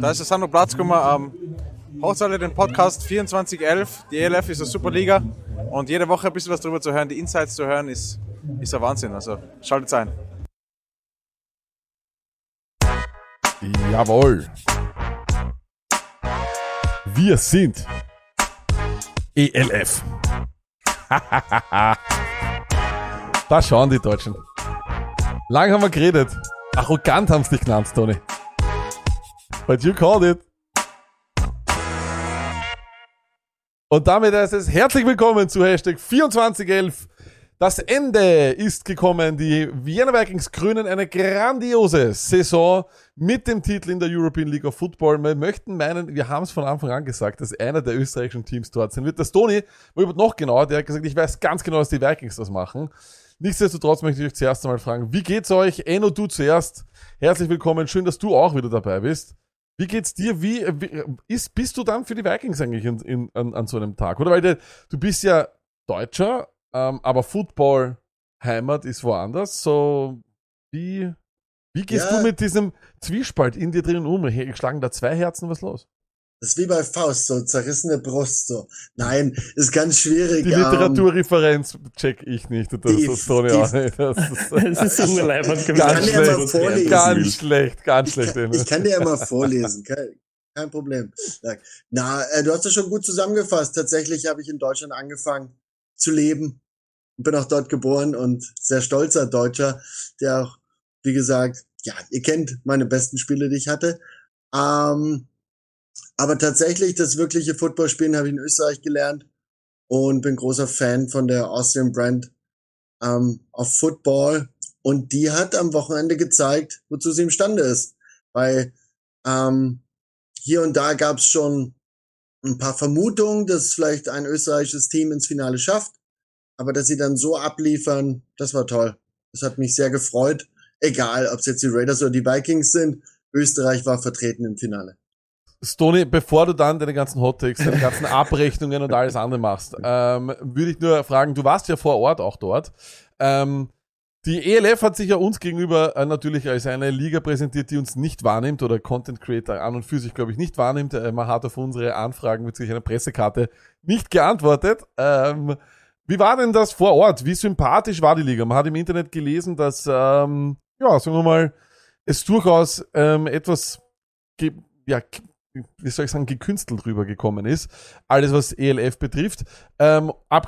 Da ist der Sandro Platz gekommen. Ähm, Hört alle den Podcast 2411. Die ELF ist eine super Liga und jede Woche ein bisschen was darüber zu hören, die Insights zu hören, ist, ist ein Wahnsinn. Also schaltet ein. Jawohl. Wir sind ELF. da schauen die Deutschen. Lang haben wir geredet. Arrogant haben sie dich genannt, Tony. But you called it. Und damit heißt es herzlich willkommen zu Hashtag 2411. Das Ende ist gekommen. Die Vienna Vikings krönen eine grandiose Saison mit dem Titel in der European League of Football. Wir möchten meinen, wir haben es von Anfang an gesagt, dass einer der österreichischen Teams dort sein wird. Das Tony, war noch genauer, der hat gesagt, ich weiß ganz genau, dass die Vikings das machen. Nichtsdestotrotz möchte ich euch zuerst einmal fragen, wie geht's euch? Eno, du zuerst. Herzlich willkommen. Schön, dass du auch wieder dabei bist. Wie geht's dir? Wie, wie ist, bist du dann für die Vikings eigentlich in, in, an, an so einem Tag? Oder weil du, du bist ja Deutscher, ähm, aber Football Heimat ist woanders. So wie wie gehst ja. du mit diesem Zwiespalt in dir drin um? Schlagen da zwei Herzen was los? Das ist wie bei Faust, so zerrissene Brust, so. Nein, ist ganz schwierig. Die Literaturreferenz check ich nicht. Das, die, das, Tony auch nicht. Das ist, das ist so ganz, ganz schlecht, ganz schlecht, ganz schlecht. Ich kann, ich kann dir ja mal vorlesen, kein, kein Problem. Na, äh, du hast das schon gut zusammengefasst. Tatsächlich habe ich in Deutschland angefangen zu leben. Bin auch dort geboren und sehr stolzer Deutscher, der auch, wie gesagt, ja, ihr kennt meine besten Spiele, die ich hatte. Ähm, aber tatsächlich, das wirkliche Footballspielen habe ich in Österreich gelernt und bin großer Fan von der Austrian Brand ähm, auf Football. Und die hat am Wochenende gezeigt, wozu sie imstande ist. Weil ähm, hier und da gab es schon ein paar Vermutungen, dass vielleicht ein österreichisches Team ins Finale schafft. Aber dass sie dann so abliefern, das war toll. Das hat mich sehr gefreut. Egal, ob es jetzt die Raiders oder die Vikings sind. Österreich war vertreten im Finale. Stony, bevor du dann deine ganzen Hottakes, deine ganzen Abrechnungen und alles andere machst, ähm, würde ich nur fragen, du warst ja vor Ort auch dort. Ähm, die ELF hat sich ja uns gegenüber äh, natürlich als eine Liga präsentiert, die uns nicht wahrnimmt oder Content Creator an und für sich, glaube ich, nicht wahrnimmt. Äh, man hat auf unsere Anfragen bezüglich einer Pressekarte nicht geantwortet. Ähm, wie war denn das vor Ort? Wie sympathisch war die Liga? Man hat im Internet gelesen, dass, ähm, ja, sagen wir mal, es durchaus ähm, etwas ja, wie soll ich sagen, gekünstelt rübergekommen ist. Alles, was ELF betrifft. Ähm, ab,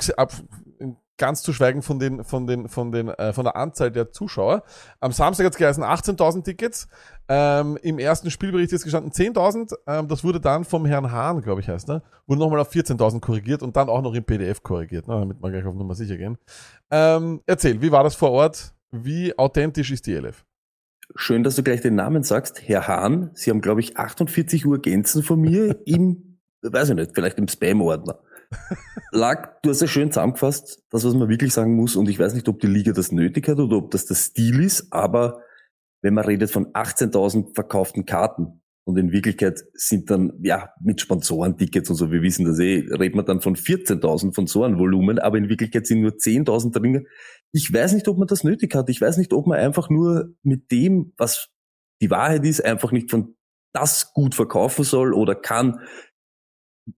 ganz zu schweigen von den, von den, von den, äh, von der Anzahl der Zuschauer. Am Samstag hat es geheißen 18.000 Tickets. Ähm, Im ersten Spielbericht ist gestanden 10.000. Ähm, das wurde dann vom Herrn Hahn, glaube ich, heißt, ne? Wurde nochmal auf 14.000 korrigiert und dann auch noch im PDF korrigiert, ne? damit wir gleich auf Nummer sicher gehen. Ähm, erzähl, wie war das vor Ort? Wie authentisch ist die ELF? Schön, dass du gleich den Namen sagst. Herr Hahn, Sie haben, glaube ich, 48 Urgenzen von mir im, weiß ich nicht, vielleicht im Spam-Ordner. Lag, du hast ja schön zusammengefasst, das, was man wirklich sagen muss, und ich weiß nicht, ob die Liga das nötig hat oder ob das der Stil ist, aber wenn man redet von 18.000 verkauften Karten, und in Wirklichkeit sind dann, ja, mit Sponsorentickets und so, wir wissen das eh, redet man dann von 14.000 von so einem Volumen, aber in Wirklichkeit sind nur 10.000 drin. Ich weiß nicht, ob man das nötig hat. Ich weiß nicht, ob man einfach nur mit dem, was die Wahrheit ist, einfach nicht von das gut verkaufen soll oder kann.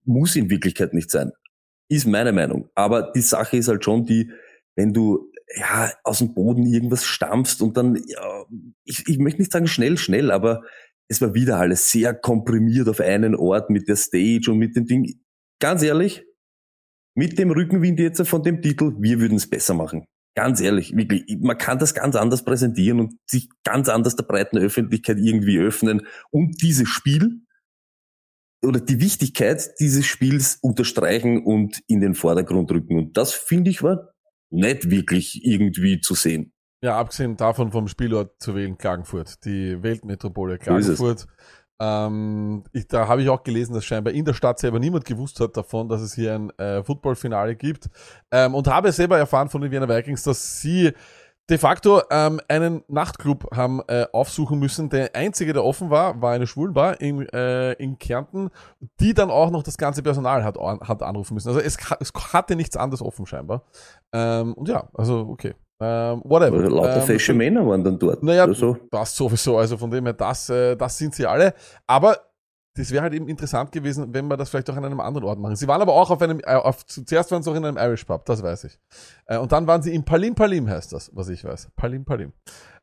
Muss in Wirklichkeit nicht sein. Ist meine Meinung. Aber die Sache ist halt schon die, wenn du ja aus dem Boden irgendwas stampfst und dann, ja, ich, ich möchte nicht sagen schnell, schnell, aber es war wieder alles sehr komprimiert auf einen Ort mit der Stage und mit dem Ding. Ganz ehrlich, mit dem Rückenwind jetzt von dem Titel, wir würden es besser machen. Ganz ehrlich, wirklich, man kann das ganz anders präsentieren und sich ganz anders der breiten Öffentlichkeit irgendwie öffnen und dieses Spiel oder die Wichtigkeit dieses Spiels unterstreichen und in den Vordergrund rücken. Und das finde ich war nicht wirklich irgendwie zu sehen. Ja, abgesehen davon vom Spielort zu wählen, Klagenfurt, die Weltmetropole Klagenfurt. Ähm, ich, da habe ich auch gelesen, dass scheinbar in der Stadt selber niemand gewusst hat davon, dass es hier ein äh, Footballfinale gibt. Ähm, und habe selber erfahren von den Wiener Vikings, dass sie de facto ähm, einen Nachtclub haben äh, aufsuchen müssen. Der einzige, der offen war, war eine Schwulenbar in, äh, in Kärnten, die dann auch noch das ganze Personal hat, hat anrufen müssen. Also es, es hatte nichts anderes offen scheinbar. Ähm, und ja, also okay. Ähm, whatever. Oder lauter ähm, fesche Männer waren dann dort. Naja, so. das sowieso. Also von dem her, das, äh, das sind sie alle. Aber das wäre halt eben interessant gewesen, wenn wir das vielleicht auch an einem anderen Ort machen. Sie waren aber auch auf einem, äh, auf, zuerst waren sie auch in einem Irish Pub, das weiß ich. Äh, und dann waren sie in Palim Palim heißt das, was ich weiß. Palim Palim.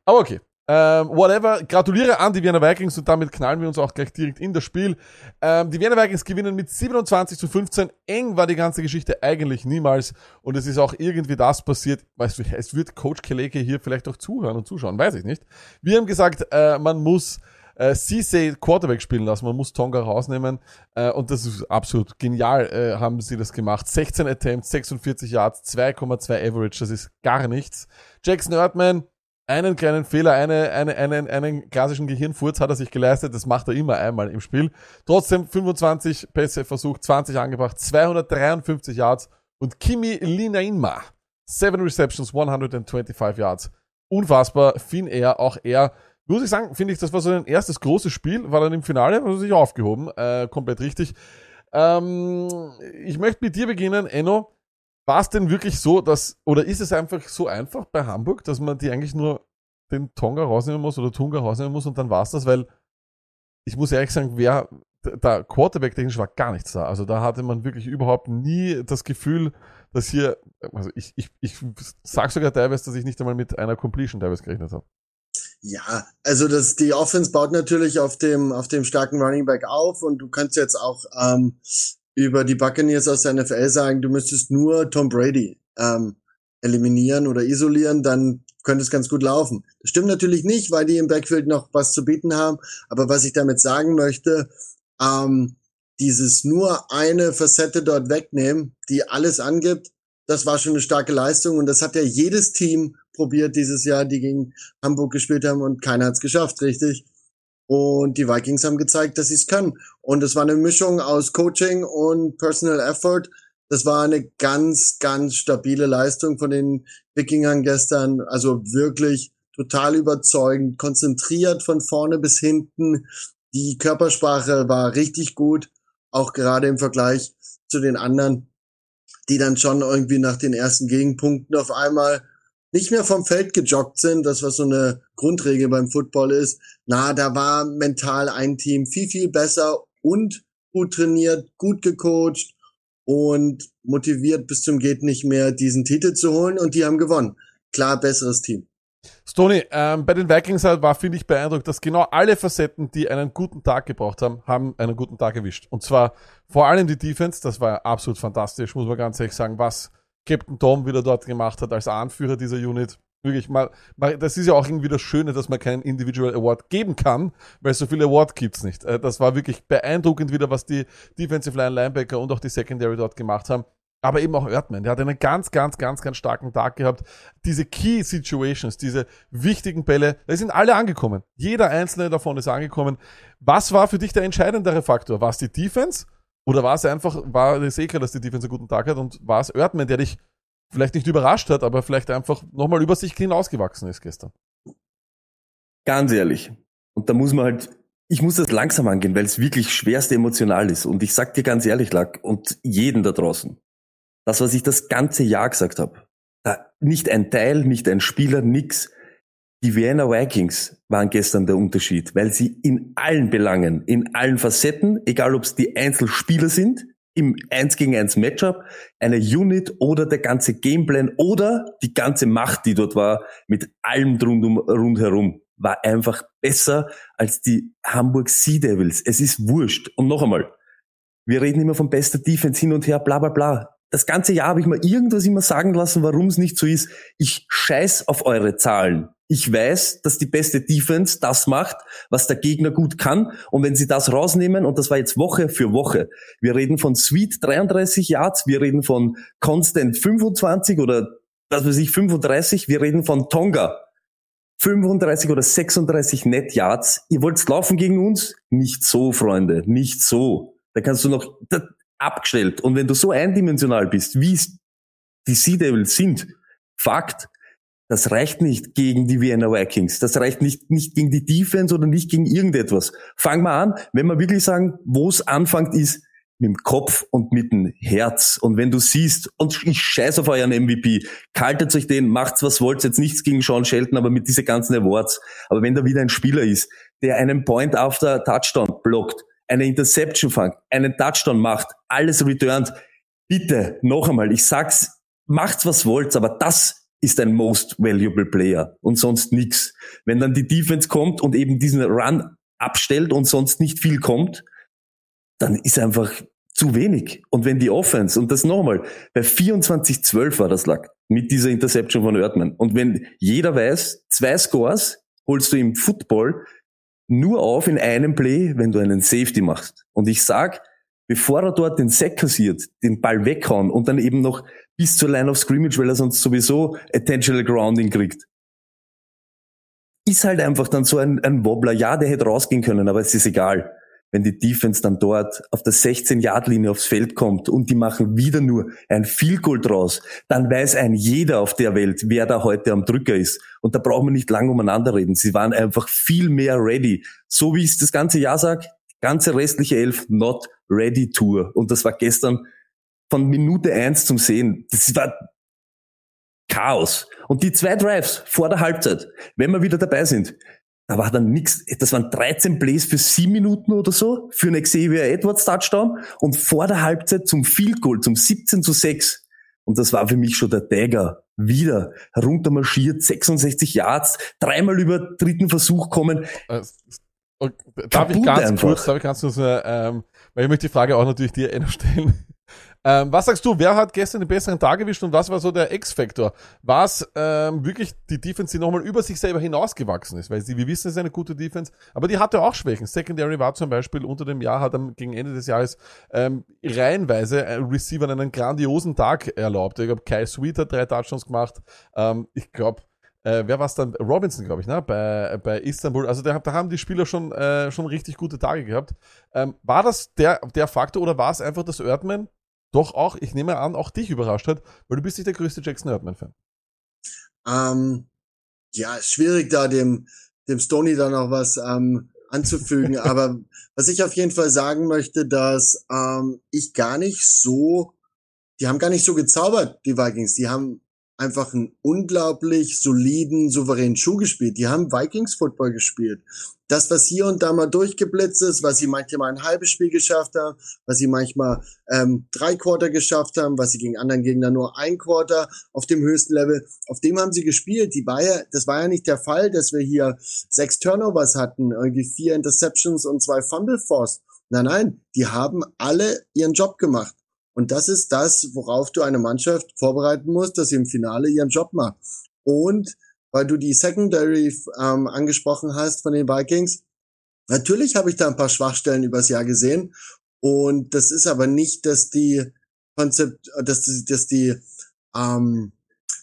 Aber okay. Ähm, whatever. Gratuliere an die Wiener Vikings und damit knallen wir uns auch gleich direkt in das Spiel. Ähm, die Wiener Vikings gewinnen mit 27 zu 15. Eng war die ganze Geschichte eigentlich niemals. Und es ist auch irgendwie das passiert. Weißt du, es wird Coach Keleke hier vielleicht auch zuhören und zuschauen, weiß ich nicht. Wir haben gesagt, äh, man muss äh, Cisse Quarterback spielen lassen. Man muss Tonga rausnehmen. Äh, und das ist absolut genial, äh, haben sie das gemacht. 16 Attempts, 46 Yards, 2,2 Average. Das ist gar nichts. Jackson Erdmann, einen kleinen Fehler, eine, eine, einen, einen klassischen Gehirnfurz hat er sich geleistet. Das macht er immer einmal im Spiel. Trotzdem 25 Pässe versucht, 20 angebracht, 253 Yards. Und Kimi Linainma, 7 Receptions, 125 Yards. Unfassbar. Finn er, auch er muss ich sagen, finde ich, das war so ein erstes großes Spiel, war dann im Finale, also sich aufgehoben, äh, komplett richtig. Ähm, ich möchte mit dir beginnen, Enno. War es denn wirklich so, dass, oder ist es einfach so einfach bei Hamburg, dass man die eigentlich nur den Tonga rausnehmen muss oder Tunga rausnehmen muss und dann war es das, weil ich muss ehrlich sagen, wer, da Quarterback technisch war gar nichts da. Also da hatte man wirklich überhaupt nie das Gefühl, dass hier, also ich, ich, ich sag sogar teilweise, dass ich nicht einmal mit einer Completion teilweise gerechnet habe. Ja, also das, die Offense baut natürlich auf dem, auf dem starken Running Back auf und du kannst jetzt auch ähm, über die Buccaneers aus der NFL sagen, du müsstest nur Tom Brady ähm, eliminieren oder isolieren, dann könnte es ganz gut laufen. Das stimmt natürlich nicht, weil die im Backfield noch was zu bieten haben. Aber was ich damit sagen möchte, ähm, dieses nur eine Facette dort wegnehmen, die alles angibt, das war schon eine starke Leistung und das hat ja jedes Team probiert dieses Jahr, die gegen Hamburg gespielt haben und keiner hat es geschafft, richtig. Und die Vikings haben gezeigt, dass sie es können. Und es war eine Mischung aus Coaching und Personal Effort. Das war eine ganz, ganz stabile Leistung von den Wikingern gestern. Also wirklich total überzeugend, konzentriert von vorne bis hinten. Die Körpersprache war richtig gut, auch gerade im Vergleich zu den anderen, die dann schon irgendwie nach den ersten Gegenpunkten auf einmal nicht mehr vom Feld gejoggt sind, das was so eine Grundregel beim Football ist. Na, da war mental ein Team viel, viel besser und gut trainiert, gut gecoacht und motiviert bis zum geht nicht mehr, diesen Titel zu holen und die haben gewonnen. Klar, besseres Team. Stoney, ähm, bei den Vikings halt war, finde ich, beeindruckt, dass genau alle Facetten, die einen guten Tag gebraucht haben, haben einen guten Tag erwischt. Und zwar vor allem die Defense, das war absolut fantastisch, muss man ganz ehrlich sagen, was Captain Tom wieder dort gemacht hat als Anführer dieser Unit. Wirklich mal, mal, das ist ja auch irgendwie das Schöne, dass man keinen Individual Award geben kann, weil so viele Award gibt's nicht. Äh, das war wirklich beeindruckend wieder, was die Defensive Line Linebacker und auch die Secondary dort gemacht haben. Aber eben auch Erdmann, der hat einen ganz, ganz, ganz, ganz starken Tag gehabt. Diese Key Situations, diese wichtigen Bälle, da sind alle angekommen. Jeder einzelne davon ist angekommen. Was war für dich der entscheidendere Faktor? War es die Defense oder war es einfach, war es eh klar, dass die Defense einen guten Tag hat und war es Erdmann, der dich vielleicht nicht überrascht hat, aber vielleicht einfach nochmal über sich hinausgewachsen ist gestern? Ganz ehrlich. Und da muss man halt, ich muss das langsam angehen, weil es wirklich schwerst emotional ist. Und ich sag dir ganz ehrlich, Lack, und jeden da draußen, das, was ich das ganze Jahr gesagt habe, nicht ein Teil, nicht ein Spieler, nix. Die Vienna Vikings waren gestern der Unterschied, weil sie in allen Belangen, in allen Facetten, egal ob es die Einzelspieler sind, im 1 gegen 1 Matchup, eine Unit oder der ganze Gameplan oder die ganze Macht, die dort war, mit allem rundum, rundherum, war einfach besser als die Hamburg Sea Devils. Es ist wurscht. Und noch einmal, wir reden immer von bester Defense hin und her, bla bla bla das ganze Jahr habe ich mir irgendwas immer sagen lassen, warum es nicht so ist. Ich scheiß auf eure Zahlen. Ich weiß, dass die beste Defense das macht, was der Gegner gut kann. Und wenn sie das rausnehmen, und das war jetzt Woche für Woche, wir reden von Sweet 33 Yards, wir reden von Constant 25 oder was weiß ich, 35, wir reden von Tonga 35 oder 36 Net Yards. Ihr wollt laufen gegen uns? Nicht so, Freunde, nicht so. Da kannst du noch, abgestellt. Und wenn du so eindimensional bist, wie es die Sea Devils sind, Fakt, das reicht nicht gegen die Vienna Vikings. Das reicht nicht, nicht gegen die Defense oder nicht gegen irgendetwas. Fang mal an, wenn wir wirklich sagen, wo es anfängt, ist mit dem Kopf und mit dem Herz. Und wenn du siehst, und ich scheiß auf euren MVP, kaltet euch den, macht's was wollt, jetzt nichts gegen Sean Shelton, aber mit diese ganzen Awards. Aber wenn da wieder ein Spieler ist, der einen Point after Touchdown blockt, eine Interception fangt, einen Touchdown macht, alles returnt, bitte, noch einmal, ich sag's, macht's was wollt, aber das ist ein most valuable Player und sonst nix. Wenn dann die Defense kommt und eben diesen Run abstellt und sonst nicht viel kommt, dann ist einfach zu wenig. Und wenn die Offense, und das nochmal, bei 24-12 war das Lack, mit dieser Interception von Erdmann. Und wenn jeder weiß, zwei Scores holst du im Football nur auf in einem Play, wenn du einen Safety machst. Und ich sag, bevor er dort den Sack kassiert, den Ball weghauen und dann eben noch bis zur Line of Scrimmage, weil er sonst sowieso Attentional Grounding kriegt. Ist halt einfach dann so ein, ein Wobbler. Ja, der hätte rausgehen können, aber es ist egal wenn die Defense dann dort auf der 16-Yard-Linie aufs Feld kommt und die machen wieder nur ein Field Goal draus, dann weiß ein jeder auf der Welt, wer da heute am Drücker ist. Und da brauchen wir nicht lange umeinander reden. Sie waren einfach viel mehr ready. So wie ich es das ganze Jahr sage, ganze restliche Elf not ready Tour. Und das war gestern von Minute eins zum Sehen. Das war Chaos. Und die zwei Drives vor der Halbzeit, wenn wir wieder dabei sind, da war dann nix, das waren 13 Plays für sieben Minuten oder so, für einen Xavier Edwards Touchdown und vor der Halbzeit zum Field Goal, zum 17 zu 6. Und das war für mich schon der Dagger. Wieder runtermarschiert, 66 Yards, dreimal über dritten Versuch kommen. Äh, darf ich ganz einfach. kurz, darf ich ganz kurz, ähm, weil ich möchte die Frage auch natürlich dir stellen. Ähm, was sagst du, wer hat gestern den besseren Tag erwischt und was war so der X-Faktor? War es ähm, wirklich die Defense, die nochmal über sich selber hinausgewachsen ist? Weil sie, wir wissen, es ist eine gute Defense, aber die hatte auch Schwächen. Secondary war zum Beispiel unter dem Jahr, hat am, gegen Ende des Jahres ähm, reihenweise äh, Receivern einen grandiosen Tag erlaubt. Ich glaube, Kai Sweet hat drei Touchdowns gemacht. Ähm, ich glaube, äh, wer war es dann? Robinson, glaube ich, ne? Bei, bei Istanbul. Also da, da haben die Spieler schon, äh, schon richtig gute Tage gehabt. Ähm, war das der, der Faktor oder war es einfach, dass Erdmann doch auch, ich nehme an, auch dich überrascht hat, weil du bist nicht der größte Jackson Erdmann-Fan. Ähm, ja, schwierig da dem, dem Stony da noch was ähm, anzufügen. Aber was ich auf jeden Fall sagen möchte, dass ähm, ich gar nicht so, die haben gar nicht so gezaubert, die Vikings. Die haben einfach einen unglaublich soliden, souveränen Schuh gespielt. Die haben Vikings Football gespielt. Das, was hier und da mal durchgeblitzt ist, was sie manchmal ein halbes Spiel geschafft haben, was sie manchmal ähm, drei Quarter geschafft haben, was sie gegen anderen Gegner nur ein Quarter auf dem höchsten Level, auf dem haben sie gespielt. Die war ja, das war ja nicht der Fall, dass wir hier sechs Turnovers hatten, irgendwie vier Interceptions und zwei Fumble Force. Nein, nein, die haben alle ihren Job gemacht. Und das ist das, worauf du eine Mannschaft vorbereiten musst, dass sie im Finale ihren Job macht. Und weil du die Secondary ähm, angesprochen hast von den Vikings, natürlich habe ich da ein paar Schwachstellen übers Jahr gesehen. Und das ist aber nicht, dass die Konzept, dass die, dass die, ähm,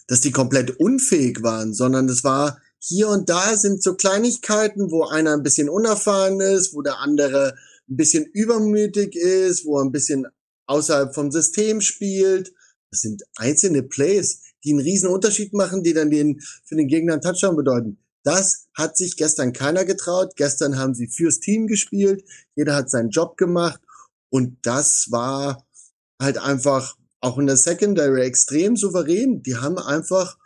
dass die komplett unfähig waren, sondern es war hier und da sind so Kleinigkeiten, wo einer ein bisschen unerfahren ist, wo der andere ein bisschen übermütig ist, wo er ein bisschen außerhalb vom System spielt. Das sind einzelne Plays, die einen riesen Unterschied machen, die dann den, für den Gegner einen Touchdown bedeuten. Das hat sich gestern keiner getraut. Gestern haben sie fürs Team gespielt. Jeder hat seinen Job gemacht. Und das war halt einfach auch in der Secondary extrem souverän. Die haben einfach,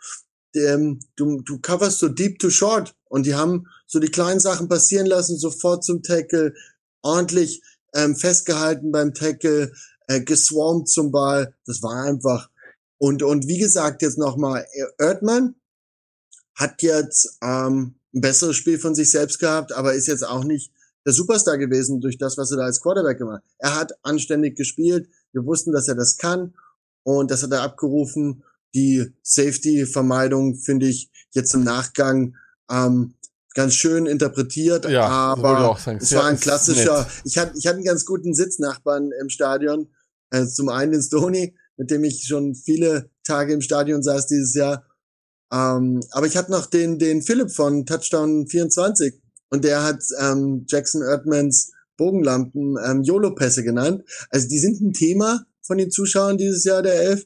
ähm, du, du coverst so deep to short und die haben so die kleinen Sachen passieren lassen, sofort zum Tackle, ordentlich ähm, festgehalten beim Tackle, äh, geswarmt zum Ball. Das war einfach. Und, und wie gesagt, jetzt nochmal, Erdmann hat jetzt ähm, ein besseres Spiel von sich selbst gehabt, aber ist jetzt auch nicht der Superstar gewesen durch das, was er da als Quarterback gemacht hat. Er hat anständig gespielt. Wir wussten, dass er das kann. Und das hat er abgerufen. Die Safety-Vermeidung finde ich jetzt im Nachgang ähm, ganz schön interpretiert, ja, aber es war ein klassischer, ich hatte, ich hatte einen ganz guten Sitznachbarn im Stadion, äh, zum einen den Stoney, mit dem ich schon viele Tage im Stadion saß dieses Jahr, ähm, aber ich hatte noch den, den Philipp von Touchdown 24 und der hat ähm, Jackson Erdmans Bogenlampen ähm, YOLO-Pässe genannt. Also die sind ein Thema von den Zuschauern dieses Jahr der Elf.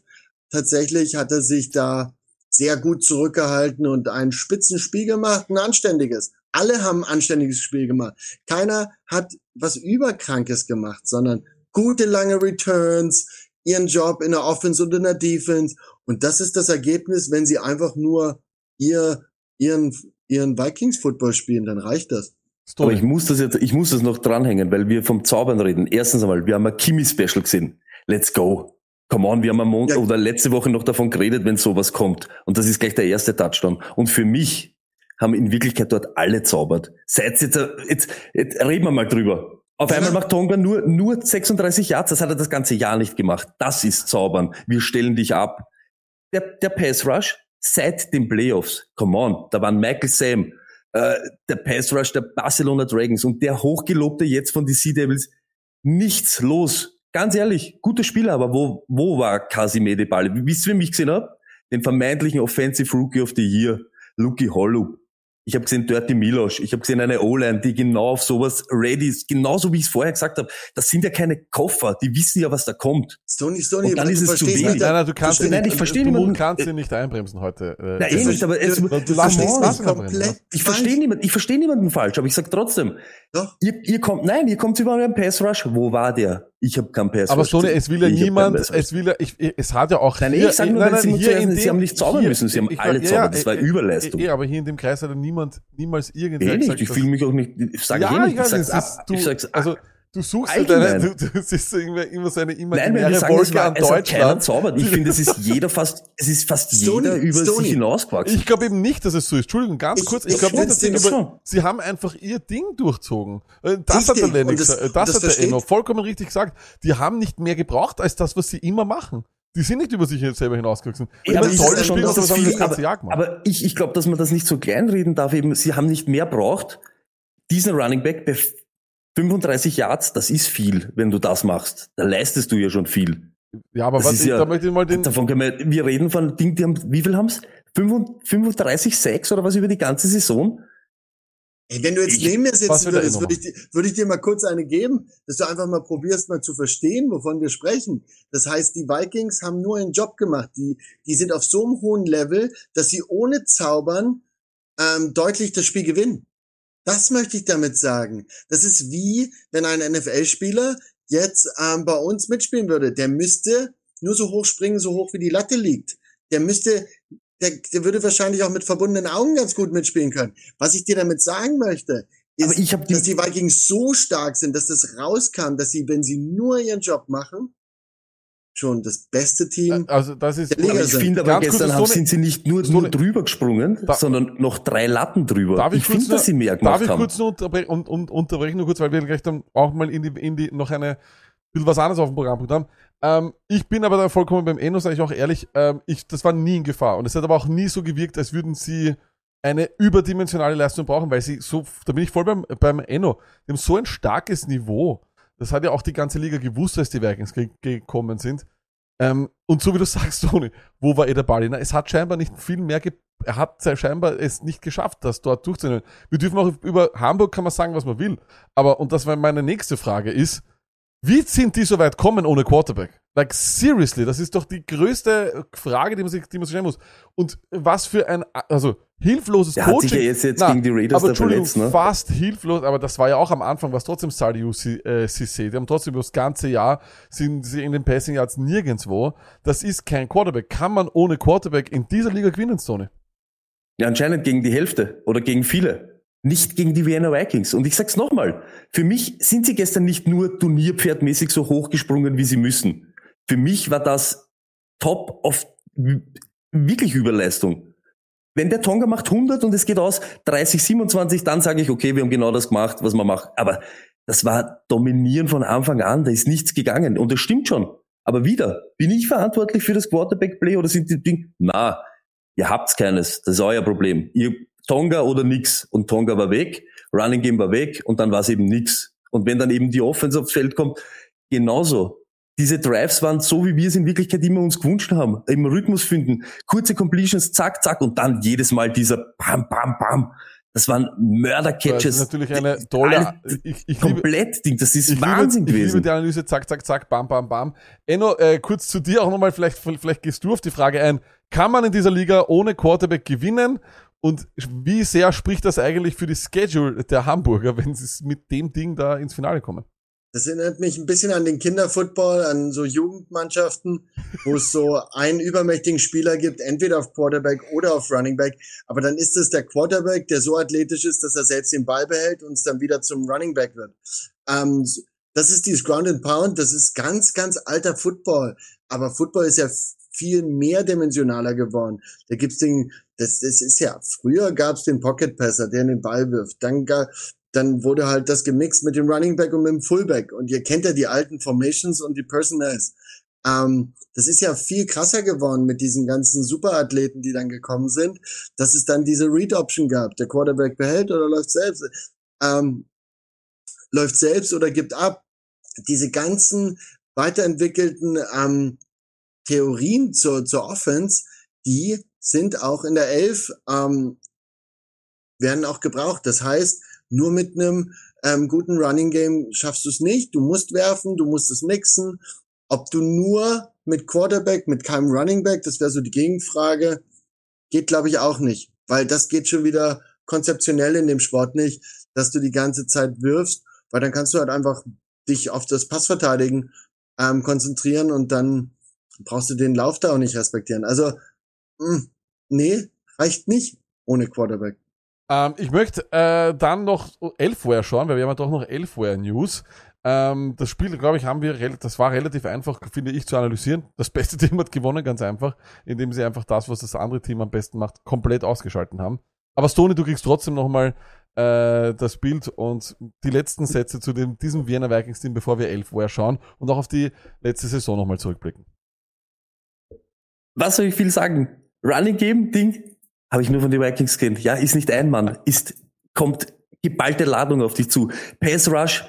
Tatsächlich hat er sich da sehr gut zurückgehalten und ein Spitzenspiel gemacht, ein anständiges. Alle haben ein anständiges Spiel gemacht. Keiner hat was Überkrankes gemacht, sondern gute lange Returns, ihren Job in der Offense und in der Defense. Und das ist das Ergebnis, wenn sie einfach nur ihr, ihren, ihren Vikings Football spielen, dann reicht das. Aber ich muss das jetzt, ich muss das noch dranhängen, weil wir vom Zaubern reden. Erstens einmal, wir haben ein Kimi-Special gesehen. Let's go. Come on, wir haben am Montag ja. oder letzte Woche noch davon geredet, wenn sowas kommt. Und das ist gleich der erste Touchdown. Und für mich haben in Wirklichkeit dort alle zaubert. Seit jetzt, jetzt, jetzt reden wir mal drüber. Auf einmal macht Tonga nur, nur 36 Yards. Das hat er das ganze Jahr nicht gemacht. Das ist Zaubern. Wir stellen dich ab. Der, der Pass Rush seit den Playoffs. Come on. Da waren Michael Sam, äh, der Pass Rush der Barcelona Dragons und der Hochgelobte jetzt von die Sea Devils. Nichts los. Ganz ehrlich, gute Spieler, aber wo, wo war Casimede Ball? Wisst ihr, wie mich gesehen habt? Den vermeintlichen Offensive Rookie of the Year, Luki Hollow. Ich habe gesehen Dirty Milosch. Ich habe gesehen eine O-Line, die genau auf sowas ready ist. Genauso wie ich es vorher gesagt habe. Das sind ja keine Koffer. Die wissen ja, was da kommt. Stoney, Stoney, Und dann ist es zu wenig. Nein, nein, du kannst Nein, ich verstehe du niemanden. kannst ihn nicht einbremsen heute. Äh, Na, eh nicht, aber es, du, du verstehst komplett. ich verstehe niemanden, ich verstehe niemanden falsch, aber ich sag trotzdem, Doch. ihr, ihr kommt, nein, ihr kommt über einen Pass Rush. Wo war der? Ich habe keinen Pass Aber Rush. Sony, es will ja niemand, es will ja, ich, es hat ja auch Nein, hier, ich sag nur, nein, weil sie nein, nur hier in sie haben nicht zaubern müssen, sie haben alle zaubern, das war Überleistung. Eh, aber hier in dem Kreis hat ja niemand, niemals irgendwer Eh gesagt, ich fühle mich auch nicht, ich sage ja, eh nicht, ich weiß, sag's es ab, du, ich sag's ab. also, du suchst Allgemein. deine, du, du siehst irgendwie immer so eine Nein, imaginäre wir sagen, es, Wolke war, an es hat keiner Deutschland. zaubert. Ich finde, es ist jeder fast, es ist fast Stoney, jeder über Stoney. sich hinausgewachsen. Ich glaube eben nicht, dass es so ist. Entschuldigung, ganz Ich- kurz. ich Ich glaube nicht, dass sie, so. über, sie haben einfach ihr Ding durchzogen. Äh, Das Richtig. hat der Lennox, das- äh, das, das hat der Enno vollkommen richtig gesagt. Die haben nicht mehr gebraucht als das, was sie immer machen. Die sind nicht über sich selber hinausgewachsen. Ich tolle schon, Spiele, dass das das viel, ganze Jahr gemacht. aber ich, ich glaube, dass man das nicht so kleinreden darf. Eben, sie haben nicht mehr braucht. Diesen Running Back bei 35 Yards, das ist viel, wenn du das machst. Da leistest du ja schon viel. ja, aber das was ist ich, ja- da möchte ich mal den, Davon können wir, wir reden von Ding, die haben, wie viel haben's? 35, 6 oder was über die ganze Saison? Ey, wenn du jetzt Ich- neben mir sitzen würdest, würde ich, dir- würde ich dir mal kurz eine geben, dass du einfach mal probierst, mal zu verstehen, wovon wir sprechen. Das heißt, die Vikings haben nur einen Job gemacht. Die, die sind auf so einem hohen Level, dass sie ohne Zaubern ähm, deutlich das Spiel gewinnen. Das möchte ich damit sagen. Das ist wie, wenn ein NFL-Spieler jetzt ähm, bei uns mitspielen würde. Der müsste nur so hoch springen, so hoch wie die Latte liegt. Der müsste, der, der würde wahrscheinlich auch mit verbundenen Augen ganz gut mitspielen können. Was ich dir damit sagen möchte, ist, ich habe dass die Vikings so stark sind, dass das rauskam, dass sie, wenn sie nur ihren Job machen, schon das beste Team. also das ist, Der Liga ich finde aber gestern haben, sind sie nicht nur, nur drüber gesprungen, Da- sondern noch drei Latten drüber. Darf ich ich kurz finde, dass sie mehr Darf gemacht ich haben. kurz nur unterbrechen, und, und, unterbrechen, nur kurz, weil wir gleich dann auch mal in die, in die noch eine bisschen was anderes auf dem Programmpunkt haben. Ähm, ich bin aber da vollkommen beim Enno, sage ich auch ehrlich, ähm, ich, das war nie in Gefahr. Und es hat aber auch nie so gewirkt, als würden sie eine überdimensionale Leistung brauchen, weil sie so, da bin ich voll beim, beim Enno, die haben so ein starkes Niveau. Das hat ja auch die ganze Liga gewusst, als die Vikings ge gekommen sind. Ähm, und so wie du sagst, Toni, wo war eh der Ball? Na, es hat scheinbar nicht viel mehr, ge er hat scheinbar es nicht geschafft, das dort durchzunehmen. Wir dürfen auch über Hamburg kann man sagen, was man will. Aber, und das war meine nächste Frage ist, wie sind die so weit kommen ohne Quarterback? Like, seriously, das ist doch die größte Frage, die man sich, die man sich stellen muss. Und was für ein, also, hilfloses Der hat Coaching. sich ja jetzt, jetzt Na, gegen die Raiders aber verletzt, ne? fast hilflos, aber das war ja auch am Anfang, was trotzdem Saliu äh, Cissé, die haben trotzdem über das ganze Jahr, sind sie in den Passing Yards nirgendwo. Das ist kein Quarterback. Kann man ohne Quarterback in dieser Liga gewinnen, Stoney? Ja, anscheinend gegen die Hälfte oder gegen viele. Nicht gegen die Vienna Vikings. Und ich sag's nochmal. Für mich sind sie gestern nicht nur turnierpferdmäßig so hochgesprungen, wie sie müssen. Für mich war das top of wirklich Überleistung. Wenn der Tonga macht 100 und es geht aus 30, 27, dann sage ich, okay, wir haben genau das gemacht, was man macht. Aber das war Dominieren von Anfang an. Da ist nichts gegangen. Und das stimmt schon. Aber wieder, bin ich verantwortlich für das Quarterback-Play oder sind die Dinge? Na, ihr habt's keines. Das ist euer Problem. Ihr Tonga oder nix. Und Tonga war weg, Running Game war weg und dann war es eben nix. Und wenn dann eben die Offense aufs Feld kommt, genauso. Diese Drives waren so, wie wir es in Wirklichkeit immer uns gewünscht haben. Im Rhythmus finden, kurze Completions, zack, zack und dann jedes Mal dieser Bam, Bam, Bam. Das waren Das Mörder-Catches. ist natürlich eine tolle, ich, ich liebe, Komplett Ding, das ist ich Wahnsinn liebe, ich liebe gewesen. die Analyse, zack, zack, zack, bam, bam, bam. Enno, äh, kurz zu dir auch nochmal, vielleicht, vielleicht gehst du auf die Frage ein, kann man in dieser Liga ohne Quarterback gewinnen? Und wie sehr spricht das eigentlich für die Schedule der Hamburger, wenn sie mit dem Ding da ins Finale kommen? Das erinnert mich ein bisschen an den Kinderfootball, an so Jugendmannschaften, wo es so einen übermächtigen Spieler gibt, entweder auf Quarterback oder auf Running Back. Aber dann ist es der Quarterback, der so athletisch ist, dass er selbst den Ball behält und es dann wieder zum Running Back wird. Ähm, das ist dieses Ground and Pound, das ist ganz, ganz alter Football. Aber Football ist ja viel mehrdimensionaler geworden. Da gibt's den, das, das ist ja, früher gab's den Pocket Passer, der den Ball wirft. Dann, dann wurde halt das gemixt mit dem Running Back und mit dem Fullback. Und ihr kennt ja die alten Formations und die Personals. Ähm, das ist ja viel krasser geworden mit diesen ganzen Superathleten, die dann gekommen sind, dass es dann diese Read-Option gab. Der Quarterback behält oder läuft selbst. Ähm, läuft selbst oder gibt ab. Diese ganzen weiterentwickelten ähm, Theorien zur, zur Offense, die sind auch in der Elf, ähm, werden auch gebraucht. Das heißt, nur mit einem ähm, guten Running Game schaffst du es nicht. Du musst werfen, du musst es mixen. Ob du nur mit Quarterback, mit keinem Running Back, das wäre so die Gegenfrage, geht glaube ich auch nicht, weil das geht schon wieder konzeptionell in dem Sport nicht, dass du die ganze Zeit wirfst, weil dann kannst du halt einfach dich auf das Passverteidigen ähm, konzentrieren und dann brauchst du den Lauf da auch nicht respektieren. Also, mh, hm, nee, reicht nicht ohne Quarterback. Ähm, ich möchte äh, dann noch Elfware schauen, weil wir haben ja doch noch Elfware News. Ähm, das Spiel, glaube ich, haben wir, das war relativ einfach, finde ich, zu analysieren. Das beste Team hat gewonnen, ganz einfach, indem sie einfach das, was das andere Team am besten macht, komplett ausgeschalten haben. Aber Stony, du kriegst trotzdem nochmal äh, das Bild und die letzten Sätze zu dem, diesem Wiener Vikings Team, bevor wir Elfware schauen und auch auf die letzte Saison nochmal zurückblicken. Was soll ich viel sagen? Running Game Ding habe ich nur von den Vikings kennt. Ja, ist nicht ein Mann, ist, kommt geballte Ladung auf dich zu. Pass Rush,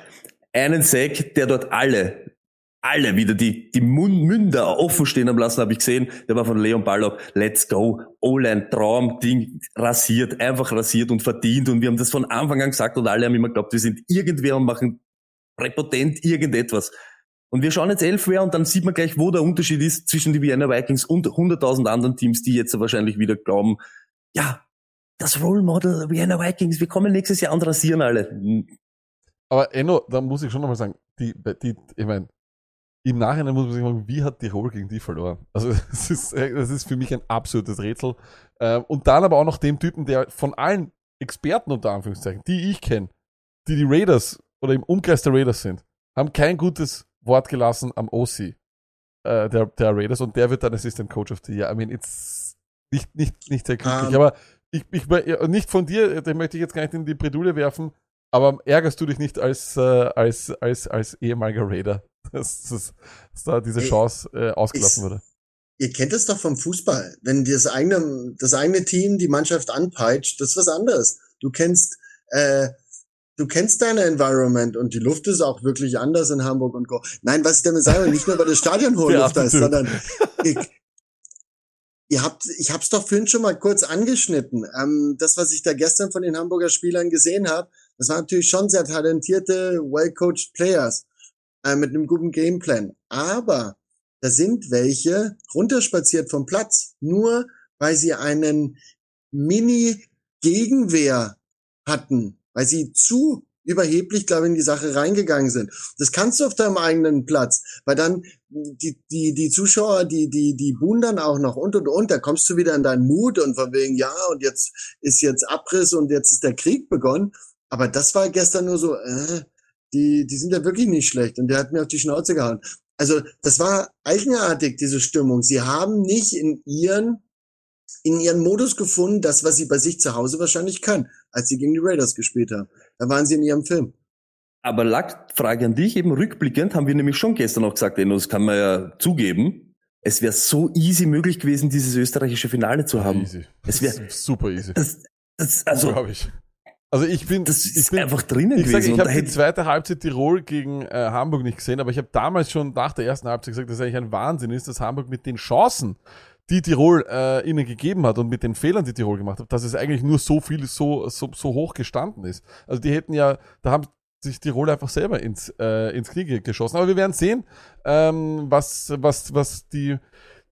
einen Sack, der dort alle, alle wieder die, die Münder offen stehen haben lassen, habe ich gesehen. Der war von Leon Ballock. Let's go. O-Line, Traum, Ding, rasiert, einfach rasiert und verdient. Und wir haben das von Anfang an gesagt und alle haben immer geglaubt, wir sind irgendwer und machen präpotent irgendetwas. Und wir schauen jetzt Elfware und dann sieht man gleich, wo der Unterschied ist zwischen die Vienna Vikings und 100.000 anderen Teams, die jetzt wahrscheinlich wieder glauben, ja, das Role Model Vienna Vikings, wir kommen nächstes Jahr und rasieren alle. Aber Enno, da muss ich schon nochmal sagen, die, die, ich meine, im Nachhinein muss man sich fragen, wie hat Tirol gegen die verloren? Also das ist, das ist für mich ein absolutes Rätsel. Ähm, und dann aber auch noch dem Typen, der von allen Experten unter Anführungszeichen, die ich kenne, die die Raiders oder im Umkreis der Raiders sind, haben kein gutes Wort gelassen am OC äh, der, der Raiders und der wird dann Assistant Coach of the Year. I mean, it's nicht, nicht, nicht sehr glücklich. Um, ähm. aber ich, ich, nicht von dir, den möchte ich jetzt gar nicht in die Bredouille werfen, aber ärgerst du dich nicht als, äh, als, als, als ehemaliger Raider, dass, dass, dass da diese Chance äh, ausgelassen wurde? Ihr kennt es doch vom Fußball. Wenn das eigene, das eigene Team die Mannschaft anpeitscht, das ist was anderes. Du kennst, äh, du kennst deine Environment und die Luft ist auch wirklich anders in Hamburg und Co. Nein, was ich damit sage, nicht nur, weil das Stadion hohe Luft ist, sondern ich, Ihr habt, ich habe es doch vorhin schon mal kurz angeschnitten. Ähm, das, was ich da gestern von den Hamburger Spielern gesehen habe, das waren natürlich schon sehr talentierte, well-coached Players äh, mit einem guten Gameplan. Aber da sind welche runterspaziert vom Platz, nur weil sie einen Mini-Gegenwehr hatten, weil sie zu überheblich, glaube ich, in die Sache reingegangen sind. Das kannst du auf deinem eigenen Platz, weil dann die, die, die Zuschauer, die, die, die buhen dann auch noch und und und, da kommst du wieder in deinen Mut und von wegen, ja, und jetzt ist jetzt Abriss und jetzt ist der Krieg begonnen. Aber das war gestern nur so, äh, die, die sind ja wirklich nicht schlecht und der hat mir auf die Schnauze gehauen. Also das war eigenartig, diese Stimmung. Sie haben nicht in ihren in ihren Modus gefunden, das, was sie bei sich zu Hause wahrscheinlich können, als sie gegen die Raiders gespielt haben. Da waren sie in ihrem Film. Aber Lack, Frage an dich, eben rückblickend haben wir nämlich schon gestern noch gesagt, das kann man ja zugeben, es wäre so easy möglich gewesen, dieses österreichische Finale zu haben. Easy. Es wäre super easy. Das, das, also, ich. Also ich bin, das ist ich bin, einfach drinnen ich gewesen. Sag, ich habe die zweite Halbzeit Tirol gegen äh, Hamburg nicht gesehen, aber ich habe damals schon nach der ersten Halbzeit gesagt, dass es eigentlich ein Wahnsinn ist, dass Hamburg mit den Chancen, die Tirol äh, ihnen gegeben hat und mit den Fehlern, die Tirol gemacht hat, dass es eigentlich nur so viel, so, so, so hoch gestanden ist. Also die hätten ja, da haben sich Tirol einfach selber ins, äh, ins Knie geschossen. Aber wir werden sehen, ähm, was, was, was die,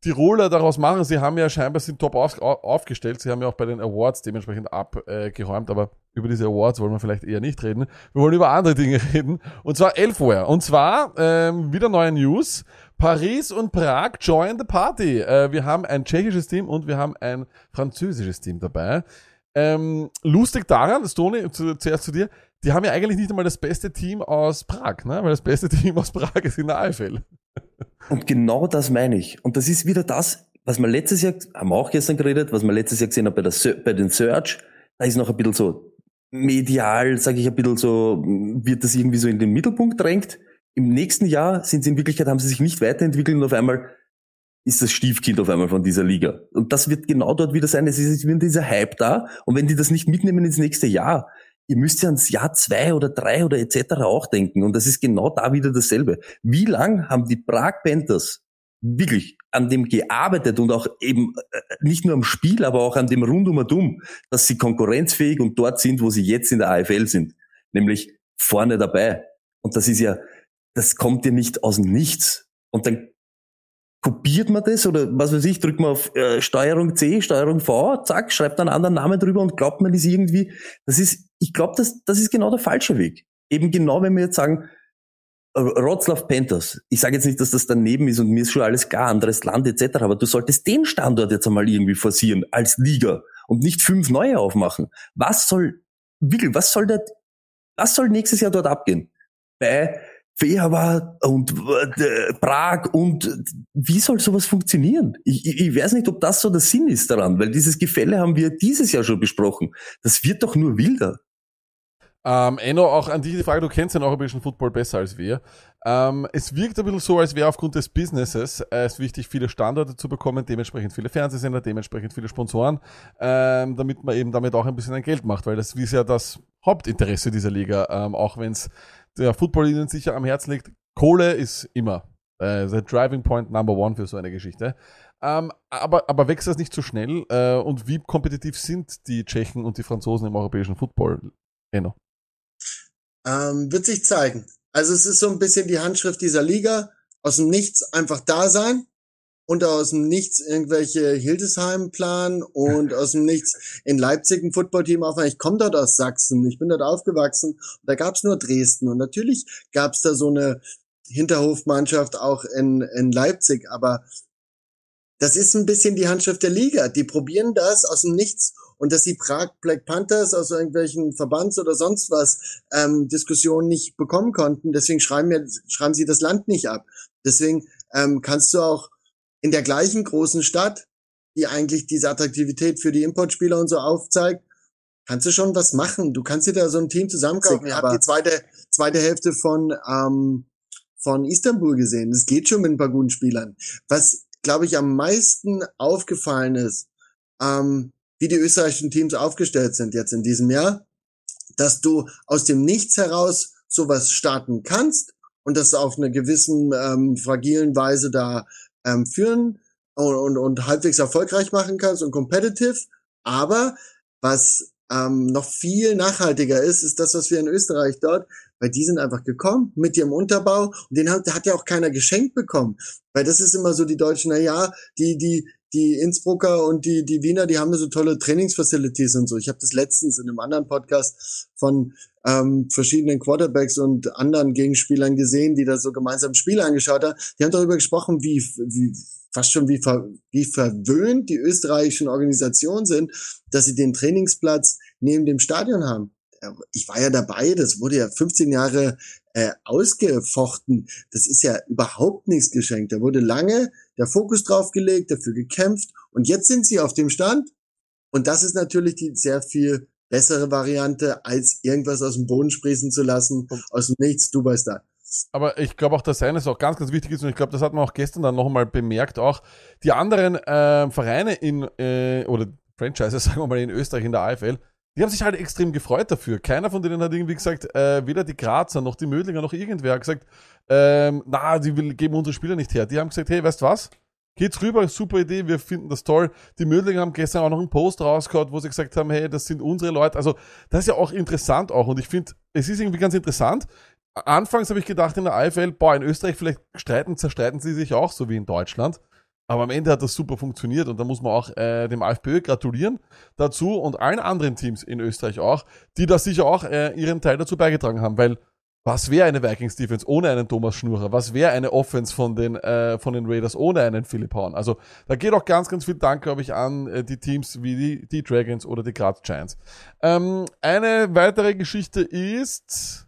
Tiroler daraus machen. Sie haben ja scheinbar sind top auf, aufgestellt. Sie haben ja auch bei den Awards dementsprechend abgeräumt, aber über diese Awards wollen wir vielleicht eher nicht reden. Wir wollen über andere Dinge reden. Und zwar Elfware. Und zwar ähm, wieder neue News. Paris und Prag join the party. Äh, wir haben ein tschechisches Team und wir haben ein französisches Team dabei. Ähm, lustig daran, Stoni, zu, zuerst zu dir, die haben ja eigentlich nicht einmal das beste Team aus Prag, ne? weil das beste Team aus Prag ist in der Eifel. Und genau das meine ich. Und das ist wieder das, was wir letztes Jahr, haben wir auch gestern geredet, was wir letztes Jahr gesehen haben bei, der, bei den Search, da ist noch ein bisschen so medial, sage ich ein bisschen so, wird das irgendwie so in den Mittelpunkt drängt. Im nächsten Jahr sind sie in Wirklichkeit, haben sie sich nicht weiterentwickelt und auf einmal ist das Stiefkind auf einmal von dieser Liga. Und das wird genau dort wieder sein. Es ist wieder dieser Hype da. Und wenn die das nicht mitnehmen ins nächste Jahr, ihr müsst ja ans Jahr zwei oder drei oder etc. auch denken. Und das ist genau da wieder dasselbe. Wie lang haben die Prag Panthers wirklich an dem gearbeitet und auch eben äh, nicht nur am Spiel, aber auch an dem Rundumadum, dass sie konkurrenzfähig und dort sind, wo sie jetzt in der AFL sind, nämlich vorne dabei. Und das ist ja, das kommt ja nicht aus Nichts. Und dann kopiert man das oder was weiß ich, drückt man auf äh, Steuerung C, Steuerung V, zack, schreibt einen anderen Namen drüber und glaubt man ist irgendwie, das ist, ich glaube, das, das ist genau der falsche Weg. Eben genau, wenn wir jetzt sagen, Wroclaw Panthers, ich sage jetzt nicht, dass das daneben ist und mir ist schon alles klar, anderes Land etc., aber du solltest den Standort jetzt einmal irgendwie forcieren als Liga und nicht fünf neue aufmachen. Was soll, wirklich, was soll da, was soll nächstes Jahr dort abgehen? Bei Fehawa und äh, Prag und wie soll sowas funktionieren? Ich, ich, weiß nicht, ob das so der Sinn ist daran, weil dieses Gefälle haben wir dieses Jahr schon besprochen. Das wird doch nur wilder. Ähm, Enno, auch an dich die Frage, du kennst den europäischen Football besser als wir. Ähm, es wirkt ein bisschen so, als wäre aufgrund des Businesses äh, es wichtig, viele Standorte zu bekommen, dementsprechend viele Fernsehsender, dementsprechend viele Sponsoren, ähm, damit man eben damit auch ein bisschen ein Geld macht, weil das ist ja das Hauptinteresse dieser Liga, ähm, auch wenn es der Football ihnen sicher am Herzen liegt. Kohle ist immer äh, der Driving Point Number One für so eine Geschichte. Ähm, aber, aber wächst das nicht zu so schnell? Äh, und wie kompetitiv sind die Tschechen und die Franzosen im europäischen Football? Enno. Ähm, wird sich zeigen. Also es ist so ein bisschen die Handschrift dieser Liga. Aus dem Nichts einfach da sein und aus dem Nichts irgendwelche Hildesheim planen und aus dem Nichts in Leipzig ein Footballteam aufmachen. Ich komme dort aus Sachsen, ich bin dort aufgewachsen und da gab's nur Dresden und natürlich gab's da so eine Hinterhofmannschaft auch in, in Leipzig, aber das ist ein bisschen die Handschrift der Liga. Die probieren das aus dem Nichts und dass die Prag Black Panthers aus irgendwelchen Verbands oder sonst was ähm, Diskussionen nicht bekommen konnten. Deswegen schreiben, wir, schreiben sie das Land nicht ab. Deswegen ähm, kannst du auch in der gleichen großen Stadt, die eigentlich diese Attraktivität für die Importspieler und so aufzeigt, kannst du schon was machen. Du kannst dir da so ein Team zusammenkaufen. Ich habe die zweite, zweite Hälfte von, ähm, von Istanbul gesehen. Es geht schon mit ein paar guten Spielern. Was, glaube ich, am meisten aufgefallen ist, ähm, wie die österreichischen Teams aufgestellt sind jetzt in diesem Jahr, dass du aus dem Nichts heraus sowas starten kannst und das auf einer gewissen ähm, fragilen Weise da ähm, führen und, und, und halbwegs erfolgreich machen kannst und competitive. Aber was ähm, noch viel nachhaltiger ist, ist das, was wir in Österreich dort, weil die sind einfach gekommen mit ihrem Unterbau und den hat, hat ja auch keiner geschenkt bekommen. Weil das ist immer so die Deutschen, na ja, die, die, die Innsbrucker und die, die Wiener, die haben so tolle Trainingsfacilities und so. Ich habe das letztens in einem anderen Podcast von ähm, verschiedenen Quarterbacks und anderen Gegenspielern gesehen, die da so gemeinsam Spiele angeschaut haben. Die haben darüber gesprochen, wie, wie fast schon wie, ver, wie verwöhnt die österreichischen Organisationen sind, dass sie den Trainingsplatz neben dem Stadion haben. Ich war ja dabei, das wurde ja 15 Jahre äh, ausgefochten. Das ist ja überhaupt nichts geschenkt. Da wurde lange der Fokus drauf gelegt, dafür gekämpft und jetzt sind sie auf dem Stand. Und das ist natürlich die sehr viel bessere Variante, als irgendwas aus dem Boden sprießen zu lassen, aus dem Nichts, du weißt da. Aber ich glaube auch, dass eines auch ganz, ganz wichtig ist und ich glaube, das hat man auch gestern dann nochmal bemerkt, auch die anderen äh, Vereine in, äh, oder Franchises, sagen wir mal, in Österreich in der AFL, die haben sich halt extrem gefreut dafür. Keiner von denen hat irgendwie gesagt, äh, weder die Grazer noch die Mödlinger noch irgendwer hat gesagt, ähm, na, die will, geben unsere Spieler nicht her. Die haben gesagt, hey, weißt du was? Geht's rüber, super Idee, wir finden das toll. Die Mödlinger haben gestern auch noch einen Post rausgehauen, wo sie gesagt haben, hey, das sind unsere Leute. Also, das ist ja auch interessant auch. Und ich finde, es ist irgendwie ganz interessant. Anfangs habe ich gedacht in der AFL, boah, in Österreich vielleicht streiten, zerstreiten sie sich auch, so wie in Deutschland. Aber am Ende hat das super funktioniert und da muss man auch äh, dem AFPÖ gratulieren dazu und allen anderen Teams in Österreich auch, die da sicher auch äh, ihren Teil dazu beigetragen haben, weil was wäre eine Vikings Defense ohne einen Thomas Schnurer? Was wäre eine Offense von den, äh, von den Raiders ohne einen Philipp Horn? Also da geht auch ganz, ganz viel Dank, glaube ich, an äh, die Teams wie die, die Dragons oder die Graz Giants. Ähm, eine weitere Geschichte ist,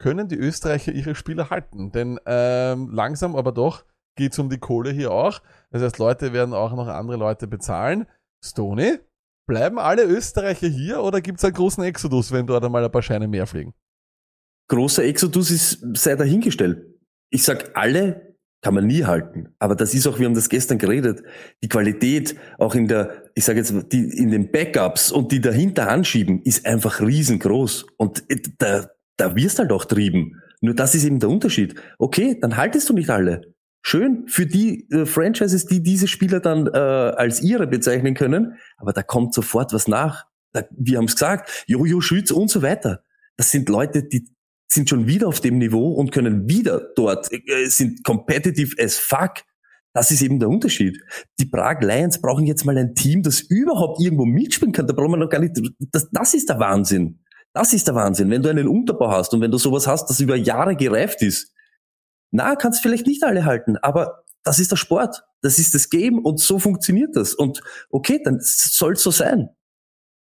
können die Österreicher ihre Spieler halten? Denn ähm, langsam aber doch geht es um die Kohle hier auch. Das heißt, Leute werden auch noch andere Leute bezahlen. Stony, bleiben alle Österreicher hier oder gibt es einen großen Exodus, wenn dort einmal ein paar Scheine mehr fliegen? Großer Exodus ist sei dahingestellt. Ich sag, alle kann man nie halten. Aber das ist auch, wir haben das gestern geredet, die Qualität auch in der, ich sage jetzt, die, in den Backups und die dahinter anschieben, ist einfach riesengroß. Und da, da wirst halt auch trieben. Nur das ist eben der Unterschied. Okay, dann haltest du nicht alle. Schön für die äh, Franchises, die diese Spieler dann äh, als ihre bezeichnen können, aber da kommt sofort was nach. Da, wir haben es gesagt, Jojo Schütz und so weiter. Das sind Leute, die sind schon wieder auf dem Niveau und können wieder dort, äh, sind competitive as fuck. Das ist eben der Unterschied. Die Prag Lions brauchen jetzt mal ein Team, das überhaupt irgendwo mitspielen kann. Da brauchen wir noch gar nicht, das, das ist der Wahnsinn. Das ist der Wahnsinn. Wenn du einen Unterbau hast und wenn du sowas hast, das über Jahre gereift ist, na, kannst vielleicht nicht alle halten, aber das ist der Sport, das ist das Game und so funktioniert das. Und okay, dann soll es so sein.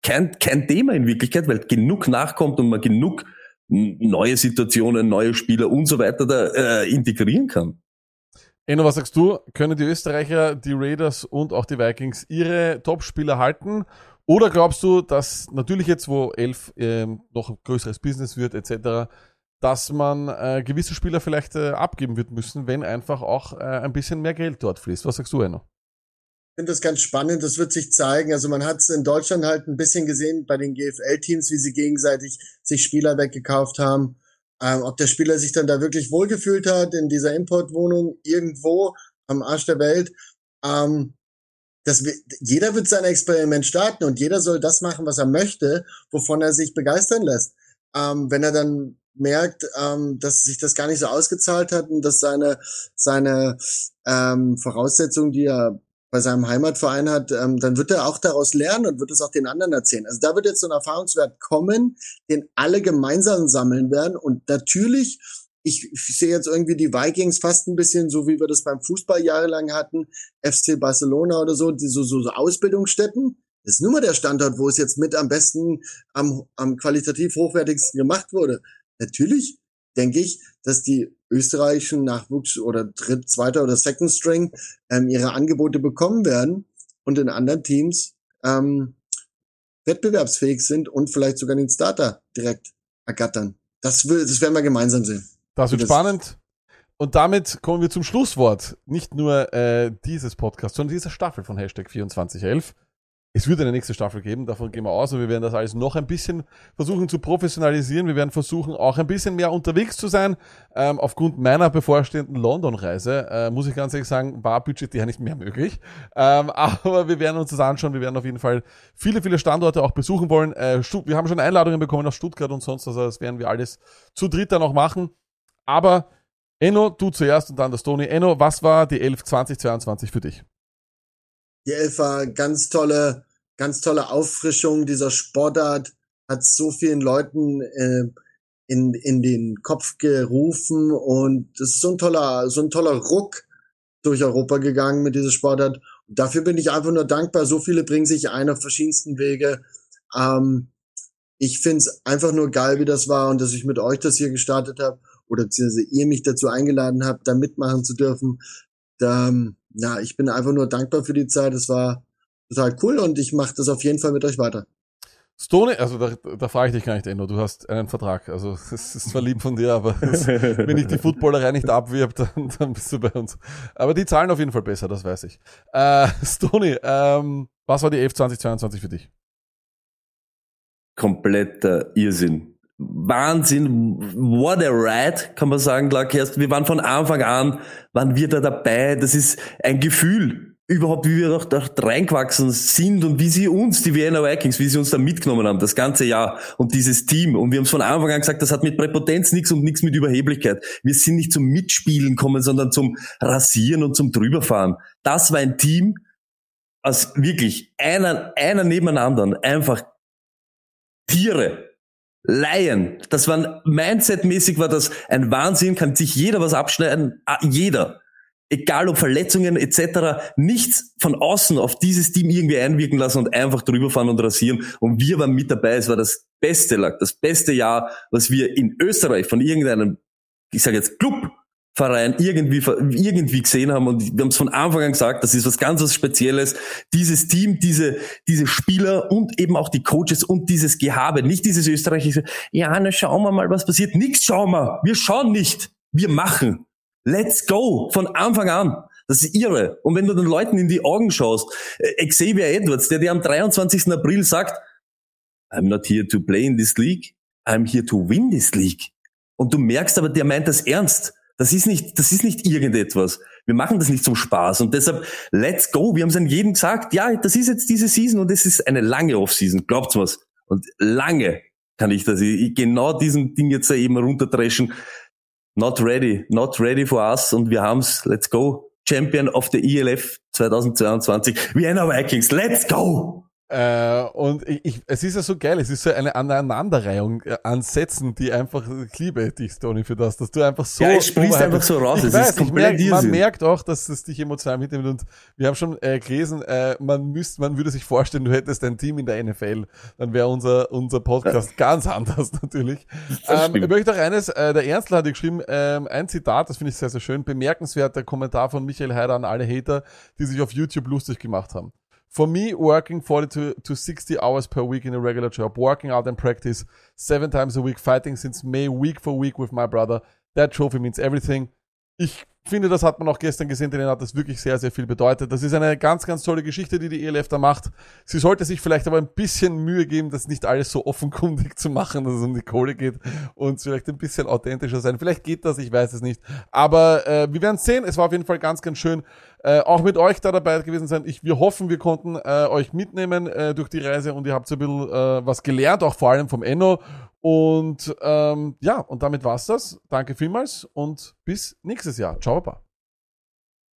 Kein, kein Thema in Wirklichkeit, weil genug nachkommt und man genug neue Situationen, neue Spieler und so weiter da äh, integrieren kann. Enno, was sagst du? Können die Österreicher, die Raiders und auch die Vikings ihre Top-Spieler halten? Oder glaubst du, dass natürlich jetzt, wo elf ähm, noch ein größeres Business wird, etc., dass man äh, gewisse Spieler vielleicht äh, abgeben wird müssen, wenn einfach auch äh, ein bisschen mehr Geld dort fließt. Was sagst du, Enno? Ich finde das ganz spannend, das wird sich zeigen. Also man hat es in Deutschland halt ein bisschen gesehen bei den GFL-Teams, wie sie gegenseitig sich Spieler weggekauft haben. Ähm, ob der Spieler sich dann da wirklich wohlgefühlt hat in dieser Importwohnung irgendwo am Arsch der Welt. Ähm, das, jeder wird sein Experiment starten und jeder soll das machen, was er möchte, wovon er sich begeistern lässt. Ähm, wenn er dann merkt, ähm, dass sich das gar nicht so ausgezahlt hat und dass seine, seine ähm, Voraussetzungen, die er bei seinem Heimatverein hat, ähm, dann wird er auch daraus lernen und wird es auch den anderen erzählen. Also da wird jetzt so ein Erfahrungswert kommen, den alle gemeinsam sammeln werden. Und natürlich, ich, ich sehe jetzt irgendwie die Vikings fast ein bisschen so, wie wir das beim Fußball jahrelang hatten, FC Barcelona oder so, die so, so, so Ausbildungsstätten. Das ist nur mal der Standort, wo es jetzt mit am besten, am, am qualitativ hochwertigsten gemacht wurde. Natürlich denke ich, dass die österreichischen Nachwuchs- oder Dritt-, Zweiter- oder Second String ähm, ihre Angebote bekommen werden und in anderen Teams ähm, wettbewerbsfähig sind und vielleicht sogar den Starter direkt ergattern. Das, will, das werden wir gemeinsam sehen. Das wird das spannend. Und damit kommen wir zum Schlusswort. Nicht nur äh, dieses Podcast, sondern dieser Staffel von Hashtag 2411. Es wird eine nächste Staffel geben, davon gehen wir aus und wir werden das alles noch ein bisschen versuchen zu professionalisieren. Wir werden versuchen, auch ein bisschen mehr unterwegs zu sein. Ähm, aufgrund meiner bevorstehenden London-Reise, äh, muss ich ganz ehrlich sagen, war budgetär nicht mehr möglich. Ähm, aber wir werden uns das anschauen. Wir werden auf jeden Fall viele, viele Standorte auch besuchen wollen. Äh, wir haben schon Einladungen bekommen aus Stuttgart und sonst, also das werden wir alles zu dritt dann auch machen. Aber Enno, du zuerst und dann das Tony. Enno, was war die 11 2022 für dich? Die Elf ganz tolle, ganz tolle Auffrischung dieser Sportart, hat so vielen Leuten äh, in, in den Kopf gerufen und das ist so ein toller, so ein toller Ruck durch Europa gegangen mit dieser Sportart. Und dafür bin ich einfach nur dankbar. So viele bringen sich ein auf verschiedensten Wege. Ähm, ich find's einfach nur geil, wie das war und dass ich mit euch das hier gestartet habe oder beziehungsweise ihr mich dazu eingeladen habt, da mitmachen zu dürfen. Da, ähm, ja, ich bin einfach nur dankbar für die Zeit. Es war total cool und ich mache das auf jeden Fall mit euch weiter. Stone, also da, da frage ich dich gar nicht, Enno, du hast einen Vertrag. Also es ist zwar lieb von dir, aber das, wenn ich die Footballerei nicht abwirb, dann, dann bist du bei uns. Aber die zahlen auf jeden Fall besser, das weiß ich. Äh, Stony, ähm, was war die 11 2022 für dich? Kompletter Irrsinn. Wahnsinn, what a ride, kann man sagen, Clark. Wir waren von Anfang an, waren wir da dabei. Das ist ein Gefühl. überhaupt, wie wir doch da reingewachsen sind und wie sie uns, die Vienna Vikings, wie sie uns da mitgenommen haben, das ganze Jahr und dieses Team. Und wir haben es von Anfang an gesagt, das hat mit Präpotenz nichts und nichts mit Überheblichkeit. Wir sind nicht zum Mitspielen kommen, sondern zum Rasieren und zum Drüberfahren. Das war ein Team, aus wirklich einer, einer neben dem anderen, einfach Tiere, Laien. Das war Mindset-mäßig war das ein Wahnsinn, kann sich jeder was abschneiden, ah, jeder egal ob Verletzungen etc., nichts von außen auf dieses Team irgendwie einwirken lassen und einfach drüber fahren und rasieren. Und wir waren mit dabei. Es war das beste Lack, das beste Jahr, was wir in Österreich von irgendeinem, ich sage jetzt Clubverein irgendwie, irgendwie gesehen haben. Und wir haben es von Anfang an gesagt, das ist was ganz was Spezielles. Dieses Team, diese, diese Spieler und eben auch die Coaches und dieses Gehabe, nicht dieses österreichische, ja, na schauen wir mal, was passiert. Nix schauen wir. Wir schauen nicht. Wir machen. Let's go von Anfang an. Das ist irre. Und wenn du den Leuten in die Augen schaust, äh, Xavier Edwards, der dir am 23. April sagt, I'm not here to play in this league, I'm here to win this league. Und du merkst aber, der meint das ernst. Das ist nicht, das ist nicht irgendetwas. Wir machen das nicht zum Spaß. Und deshalb, let's go. Wir haben es an jedem gesagt, ja, das ist jetzt diese Season und es ist eine lange Offseason. Glaubt's was? Und lange kann ich das, ich genau diesen Ding jetzt eben runterdreschen not ready, not ready for us und wir haben's, let's go. Champion of the ELF 2022, Vienna Vikings, let's go! Äh, und ich, ich, es ist ja so geil, es ist so eine Aneinanderreihung äh, an Sätzen, die einfach, ich liebe dich, Tony, für das, dass du einfach so. Ja, es sprichst einfach so raus, ich weiß, ist komplett merk, Man merkt auch, dass es dich emotional mitnimmt und wir haben schon äh, gelesen, äh, man müsste, man würde sich vorstellen, du hättest ein Team in der NFL, dann wäre unser, unser Podcast ja. ganz anders natürlich. Ähm, ich möchte auch eines, äh, der Ernstler hat geschrieben, ähm, ein Zitat, das finde ich sehr, sehr schön, bemerkenswerter Kommentar von Michael Heider an alle Hater, die sich auf YouTube lustig gemacht haben. For me, working 40 to, to 60 hours per week in a regular job, working out and practice seven times a week, fighting since May week for week with my brother, that trophy means everything. Ich finde, das hat man auch gestern gesehen, denen hat das wirklich sehr, sehr viel bedeutet. Das ist eine ganz, ganz tolle Geschichte, die die ELF da macht. Sie sollte sich vielleicht aber ein bisschen Mühe geben, das nicht alles so offenkundig zu machen, dass es um die Kohle geht und vielleicht ein bisschen authentischer sein. Vielleicht geht das, ich weiß es nicht. Aber äh, wir werden sehen. Es war auf jeden Fall ganz, ganz schön, äh, auch mit euch da dabei gewesen sein. Ich, wir hoffen, wir konnten äh, euch mitnehmen äh, durch die Reise und ihr habt so ein bisschen äh, was gelernt, auch vor allem vom Enno. Und ähm, ja, und damit war's das. Danke vielmals und bis nächstes Jahr. Ciao, sårbar.